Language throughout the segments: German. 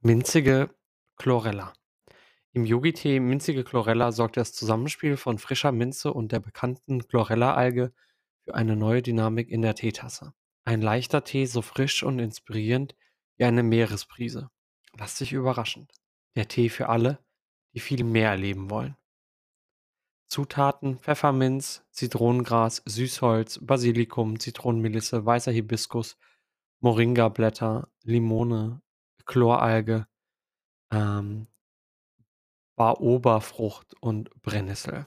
Minzige Chlorella. Im Yogi-Tee Minzige Chlorella sorgt das Zusammenspiel von frischer Minze und der bekannten Chlorella-Alge für eine neue Dynamik in der Teetasse. Ein leichter Tee, so frisch und inspirierend wie eine Meeresbrise. Lass dich überraschen. Der Tee für alle, die viel mehr erleben wollen. Zutaten: Pfefferminz, Zitronengras, Süßholz, Basilikum, Zitronenmelisse, weißer Hibiskus, Moringa-Blätter, Limone, Chloralge, ähm, Baobabfrucht und Brennnessel.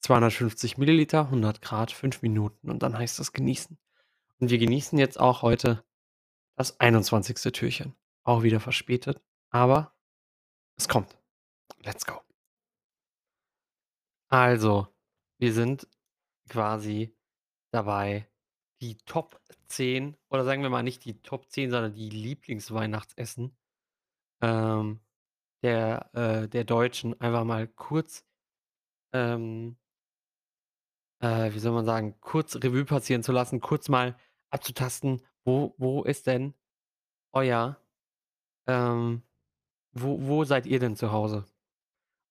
250 Milliliter, 100 Grad, 5 Minuten und dann heißt das genießen. Und wir genießen jetzt auch heute das 21. Türchen. Auch wieder verspätet, aber es kommt. Let's go. Also, wir sind quasi dabei, die Top 10 oder sagen wir mal nicht die Top 10, sondern die Lieblingsweihnachtsessen ähm, der, äh, der Deutschen einfach mal kurz, ähm, äh, wie soll man sagen, kurz Revue passieren zu lassen, kurz mal abzutasten, wo, wo ist denn euer, ähm, wo, wo seid ihr denn zu Hause?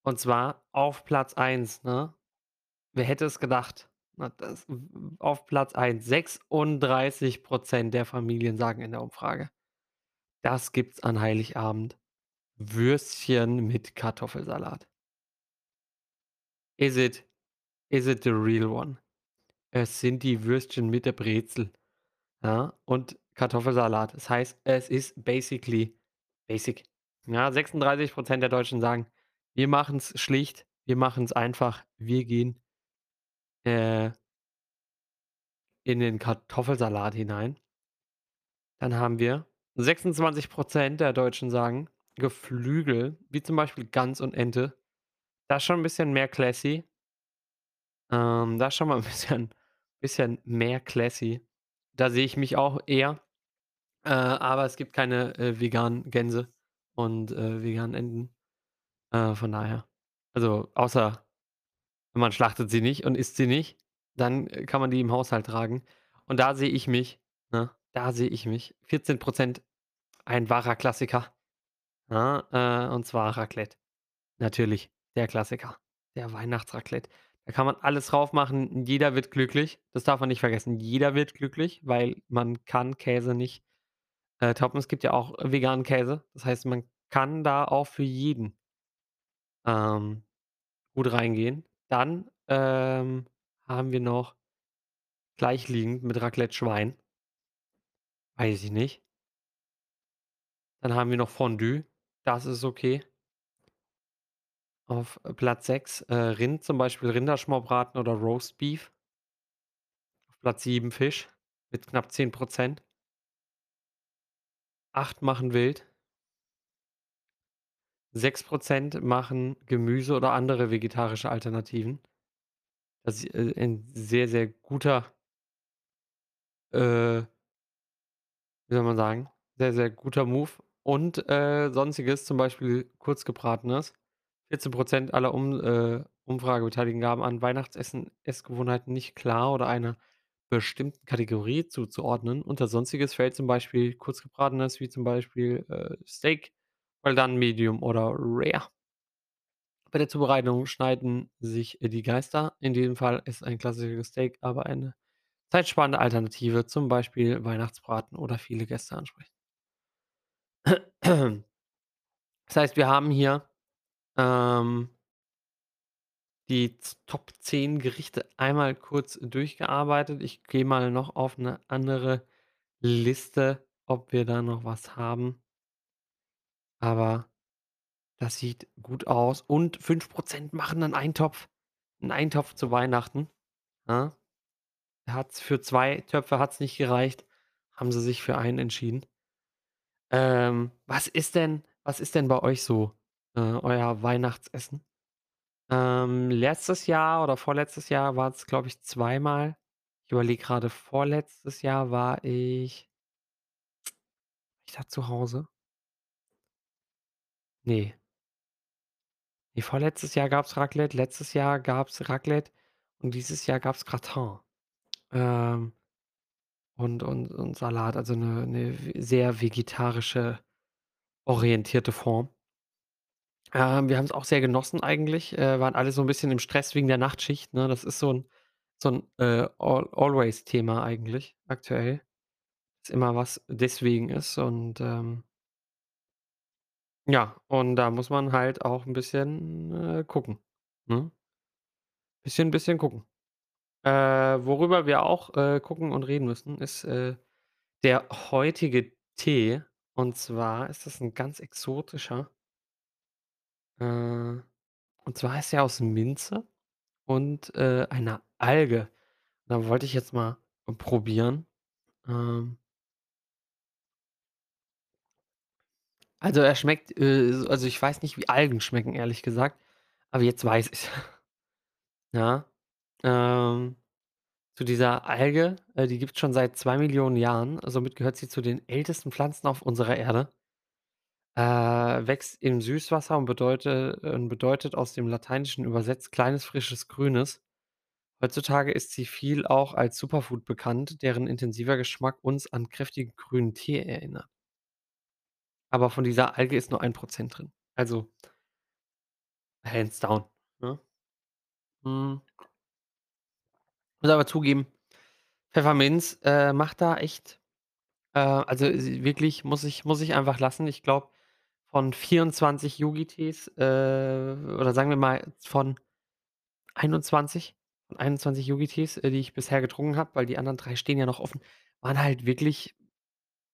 Und zwar auf Platz 1, ne? Wer hätte es gedacht? Das, auf Platz 1, 36% der Familien sagen in der Umfrage. Das gibt's an Heiligabend. Würstchen mit Kartoffelsalat. Is it, is it the real one? Es sind die Würstchen mit der Brezel. Ja, und Kartoffelsalat. Das heißt, es ist basically basic. Ja, 36% der Deutschen sagen, wir machen es schlicht, wir machen es einfach, wir gehen äh, in den Kartoffelsalat hinein. Dann haben wir 26% der Deutschen sagen Geflügel, wie zum Beispiel Gans und Ente. Das ist schon ein bisschen mehr classy. Ähm, das ist schon mal ein bisschen, bisschen mehr classy. Da sehe ich mich auch eher. Äh, aber es gibt keine äh, veganen Gänse und äh, veganen Enten. Äh, von daher. Also, außer man schlachtet sie nicht und isst sie nicht, dann äh, kann man die im Haushalt tragen. Und da sehe ich mich, ne? Da sehe ich mich. 14% ein wahrer Klassiker. Ja, äh, und zwar Raclette. Natürlich, der Klassiker. Der Weihnachtsraclette. Da kann man alles drauf machen. Jeder wird glücklich. Das darf man nicht vergessen. Jeder wird glücklich, weil man kann Käse nicht äh, toppen. Es gibt ja auch veganen Käse. Das heißt, man kann da auch für jeden ähm, gut reingehen. Dann ähm, haben wir noch gleichliegend mit Raclette Schwein. Weiß ich nicht. Dann haben wir noch Fondue. Das ist okay. Auf Platz 6 äh, Rind, zum Beispiel Rinderschmorbraten oder Roast Beef. Auf Platz 7 Fisch mit knapp 10%. 8 machen Wild. 6% machen Gemüse oder andere vegetarische Alternativen. Das ist äh, ein sehr, sehr guter, äh, wie soll man sagen, sehr, sehr guter Move. Und äh, sonstiges, zum Beispiel kurzgebratenes. 14% aller um, äh, Umfragebeteiligten gaben an, Weihnachtsessen Essgewohnheiten nicht klar oder einer bestimmten Kategorie zuzuordnen. Unter sonstiges fällt zum Beispiel kurzgebratenes, wie zum Beispiel äh, Steak, well done, Medium oder Rare. Bei der Zubereitung schneiden sich die Geister. In diesem Fall ist ein klassisches Steak aber eine zeitsparende Alternative, zum Beispiel Weihnachtsbraten oder viele Gäste ansprechen. Das heißt, wir haben hier ähm, die Top 10 Gerichte einmal kurz durchgearbeitet. Ich gehe mal noch auf eine andere Liste, ob wir da noch was haben. Aber das sieht gut aus. Und 5% machen einen Eintopf. Einen Eintopf zu Weihnachten. Ja? Hat's für zwei Töpfe hat's nicht gereicht. Haben sie sich für einen entschieden. Ähm, was ist denn, was ist denn bei euch so äh, euer Weihnachtsessen? Ähm, letztes Jahr oder vorletztes Jahr war es, glaube ich, zweimal. Ich überlege gerade, vorletztes Jahr war ich, ich da zu Hause? Nee. Nee, vorletztes Jahr gab es Raclette, letztes Jahr gab es Raclette und dieses Jahr gab es Gratin. Ähm, und, und, und Salat, also eine, eine sehr vegetarische orientierte Form. Ähm, wir haben's auch sehr genossen eigentlich, äh, waren alle so 'n bisschen im Stress wegen der Nachtschicht, ne? Das ist so 'n so 'n, äh, Al Always-Thema eigentlich aktuell, dass immer was deswegen ist und, ähm ja, und da muss man halt auch 'n bisschen, äh, gucken, ne? Bisschen bisschen gucken. Äh, worüber wir auch, äh, gucken und reden müssen, ist, äh, der heutige Tee. Und zwar ist das 'n ganz exotischer. Äh, und zwar ist der aus Minze und, äh, einer Alge. Da wollte ich jetzt mal probieren. Ähm Also, er schmeckt, äh, also, ich weiß nicht, wie Algen schmecken, ehrlich gesagt, aber jetzt weiß ich's. Ja, ähm, zu dieser Alge, äh, die gibt's schon seit 2.000.000 Jahren. Somit gehört sie zu den ältesten Pflanzen auf unserer Erde. Äh, wächst im Süßwasser und bedeute und bedeutet aus dem Lateinischen übersetzt kleines, frisches Grünes. Heutzutage ist sie viel auch als Superfood bekannt, deren intensiver Geschmack uns an kräftigen grünen Tee erinnert. Aber von dieser Alge ist nur 1 % drin. Also hands down, ne? Hm. Muss aber zugeben, Pfefferminz, äh, macht da echt äh, also, wirklich muss ich muss ich einfach lassen. Ich glaube, von 24 Yogi-Tees, äh, oder sagen wir mal von 21 von 21 Yogi-Tees, äh, die ich bisher getrunken habe, weil die anderen 3 stehen ja noch offen, waren halt wirklich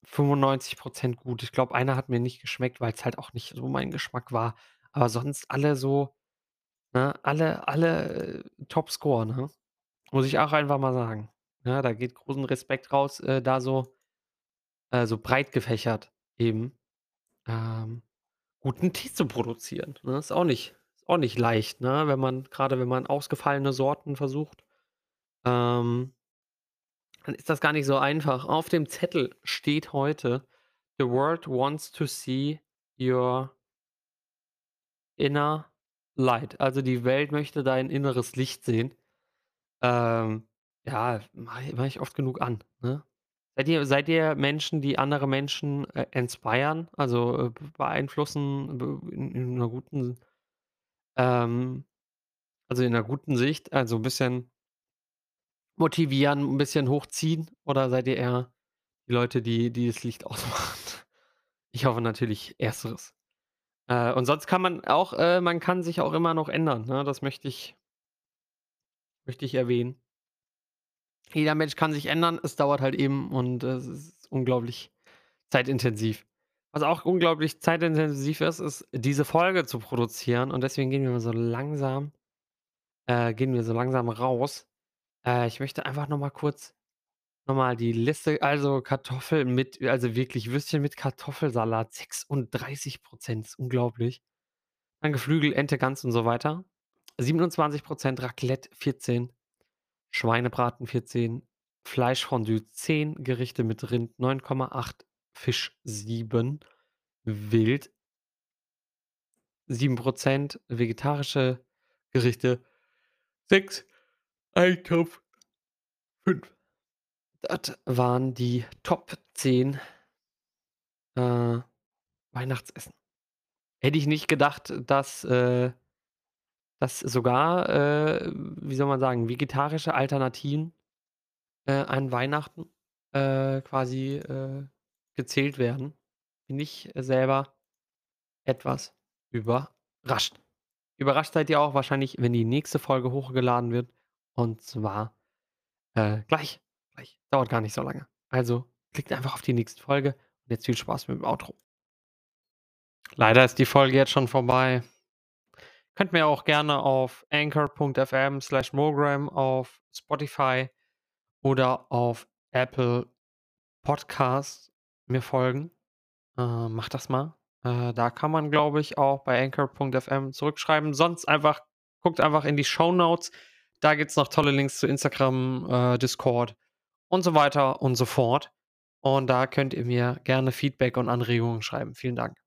95 % gut. Ich glaube, einer hat mir nicht geschmeckt, weil's halt auch nicht so mein Geschmack war. Aber sonst alle so ne, alle alle, äh, Topscore, ne? Muss ich auch einfach mal sagen. Ja, da geht großen Respekt raus, äh, da so äh, so breit gefächert eben, ähm, guten Tee zu produzieren, ne? Ist auch nicht ist auch nicht leicht, ne, wenn man grade wenn man ausgefallene Sorten versucht, ähm dann ist das gar nicht so einfach. Auf dem Zettel steht heute: „The world wants to see your“ „inner light.“ Also, die Welt möchte dein inneres Licht sehen. Ähm, ja, mache i mache ich oft genug an, ne? Seid ihr seid ihr Menschen, die andere Menschen, äh, inspire, also, äh, beeinflussen, in in 'ner guten ähm, also, in 'ner guten Sicht, also, 'n bisschen motivieren, 'n bisschen hochziehen oder seid ihr eher die Leute, die die das Licht ausmachen? Ich hoffe natürlich Ersteres. Äh, und sonst kann man auch äh, man kann sich auch immer noch ändern, ne? Das möchte ich möchte ich erwähnen. Jeder Mensch kann sich ändern. Es dauert halt eben und es ist unglaublich zeitintensiv. Was auch unglaublich zeitintensiv ist, ist, diese Folge zu produzieren und deswegen gehen wir so langsam äh, gehen wir so langsam raus. Äh, ich möchte einfach noch mal kurz noch die Liste also, Kartoffeln mit also, wirklich Würstchen mit Kartoffelsalat 36 %, ist unglaublich. Dann Geflügel, Ente, Gans und so weiter. 27 % Raclette, 14 Schweinebraten, 14 Fleischfondue, 10 Gerichte mit Rind, 9,8 Fisch, 7 Wild 7 % vegetarische Gerichte, 6 Eintopf 5 Das waren die Top 10 äh, Weihnachtsessen. Hätte ich nicht gedacht, dass, äh dass sogar, äh, wie soll man sagen, vegetarische Alternativen, äh, an Weihnachten, äh, quasi, äh, gezählt werden. Bin ich selber etwas überrascht. Überrascht seid ihr auch wahrscheinlich, wenn die nächste Folge hochgeladen wird und zwar, äh, gleich, gleich. Dauert gar nicht so lange. Also, klickt einfach auf die nächste Folge und jetzt viel Spaß mit dem Outro. Leider ist die Folge jetzt schon vorbei. Könnt mir auch gerne auf anchor.fm/mogram auf Spotify oder auf Apple Podcasts mir folgen. Äh, macht das mal. Äh, da kann man, glaube ich, auch bei anchor.fm zurückschreiben. Sonst einfach guckt einfach in die Shownotes. Da gibt's noch tolle Links zu Instagram, äh, Discord und so weiter und so fort. Und da könnt ihr mir gerne Feedback und Anregungen schreiben. Vielen Dank.